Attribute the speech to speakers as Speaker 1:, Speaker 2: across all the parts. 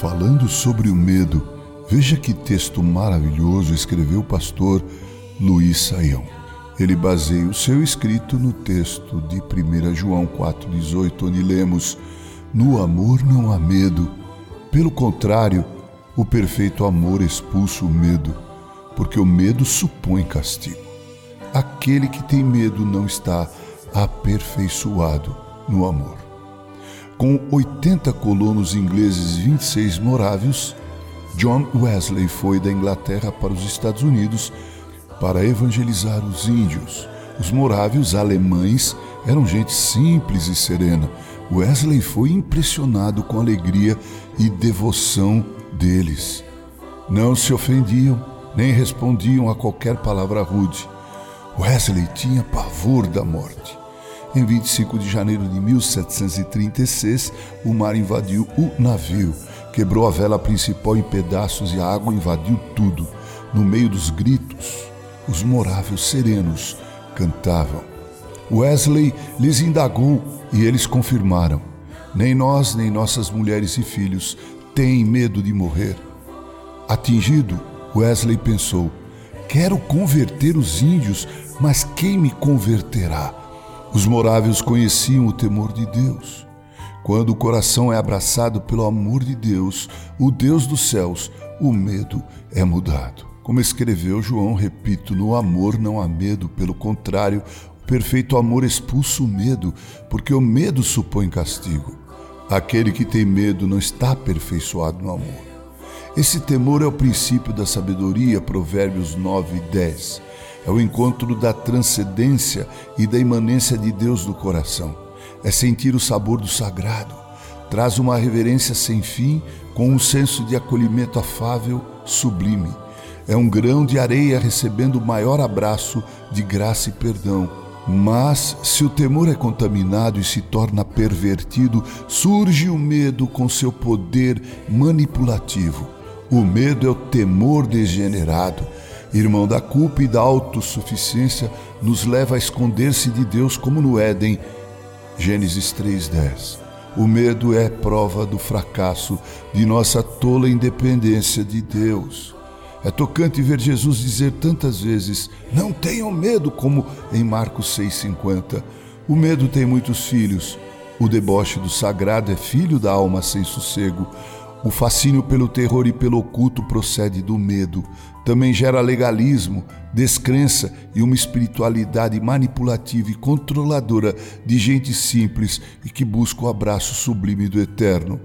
Speaker 1: Falando sobre o medo, veja que texto maravilhoso escreveu o pastor Luiz Saião. Ele baseia o seu escrito no texto de 1 João 4,18, onde lemos: No amor não há medo, pelo contrário, o perfeito amor expulsa o medo, porque o medo supõe castigo. Aquele que tem medo não está aperfeiçoado no amor. Com 80 colonos ingleses e 26 morávios, John Wesley foi da Inglaterra para os Estados Unidos para evangelizar os índios. Os morávios alemães eram gente simples e serena. Wesley foi impressionado com a alegria e devoção deles. Não se ofendiam, nem respondiam a qualquer palavra rude. Wesley tinha pavor da morte. Em 25 de janeiro de 1736, o mar invadiu o navio, quebrou a vela principal em pedaços e a água invadiu tudo. No meio dos gritos, os moráveis serenos cantavam. Wesley lhes indagou e eles confirmaram: Nem nós, nem nossas mulheres e filhos têm medo de morrer. Atingido, Wesley pensou: Quero converter os índios, mas quem me converterá? Os moráveis conheciam o temor de Deus. Quando o coração é abraçado pelo amor de Deus, o Deus dos céus, o medo é mudado. Como escreveu João, repito, no amor não há medo, pelo contrário, o perfeito amor expulsa o medo, porque o medo supõe castigo. Aquele que tem medo não está aperfeiçoado no amor. Esse temor é o princípio da sabedoria, Provérbios 9 e 10 é o encontro da transcendência e da imanência de Deus no coração. É sentir o sabor do sagrado. Traz uma reverência sem fim com um senso de acolhimento afável, sublime. É um grão de areia recebendo o maior abraço de graça e perdão. Mas, se o temor é contaminado e se torna pervertido, surge o medo com seu poder manipulativo. O medo é o temor degenerado irmão da culpa e da autossuficiência, nos leva a esconder-se de Deus como no Éden. Gênesis 3:10. O medo é prova do fracasso de nossa tola independência de Deus. É tocante ver Jesus dizer tantas vezes: "Não tenham medo", como em Marcos 6:50. O medo tem muitos filhos. O deboche do sagrado é filho da alma sem sossego. O fascínio pelo terror e pelo oculto procede do medo. Também gera legalismo, descrença e uma espiritualidade manipulativa e controladora de gente simples e que busca o abraço sublime do eterno.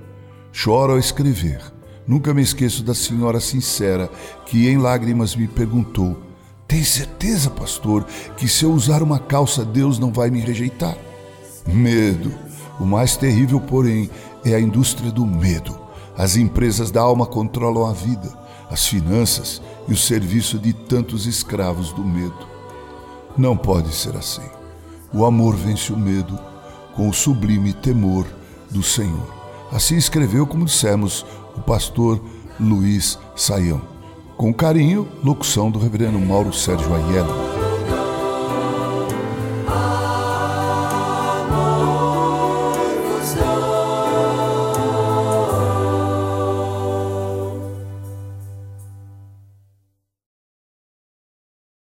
Speaker 1: Choro ao escrever. Nunca me esqueço da senhora sincera que, em lágrimas, me perguntou: Tem certeza, pastor, que se eu usar uma calça, Deus não vai me rejeitar? Medo. O mais terrível, porém, é a indústria do medo as empresas da alma controlam a vida, as finanças e o serviço de tantos escravos do medo. Não pode ser assim. O amor vence o medo com o sublime temor do Senhor. Assim escreveu, como dissemos, o pastor Luiz Saião. Com carinho, locução do reverendo Mauro Sérgio Aiello.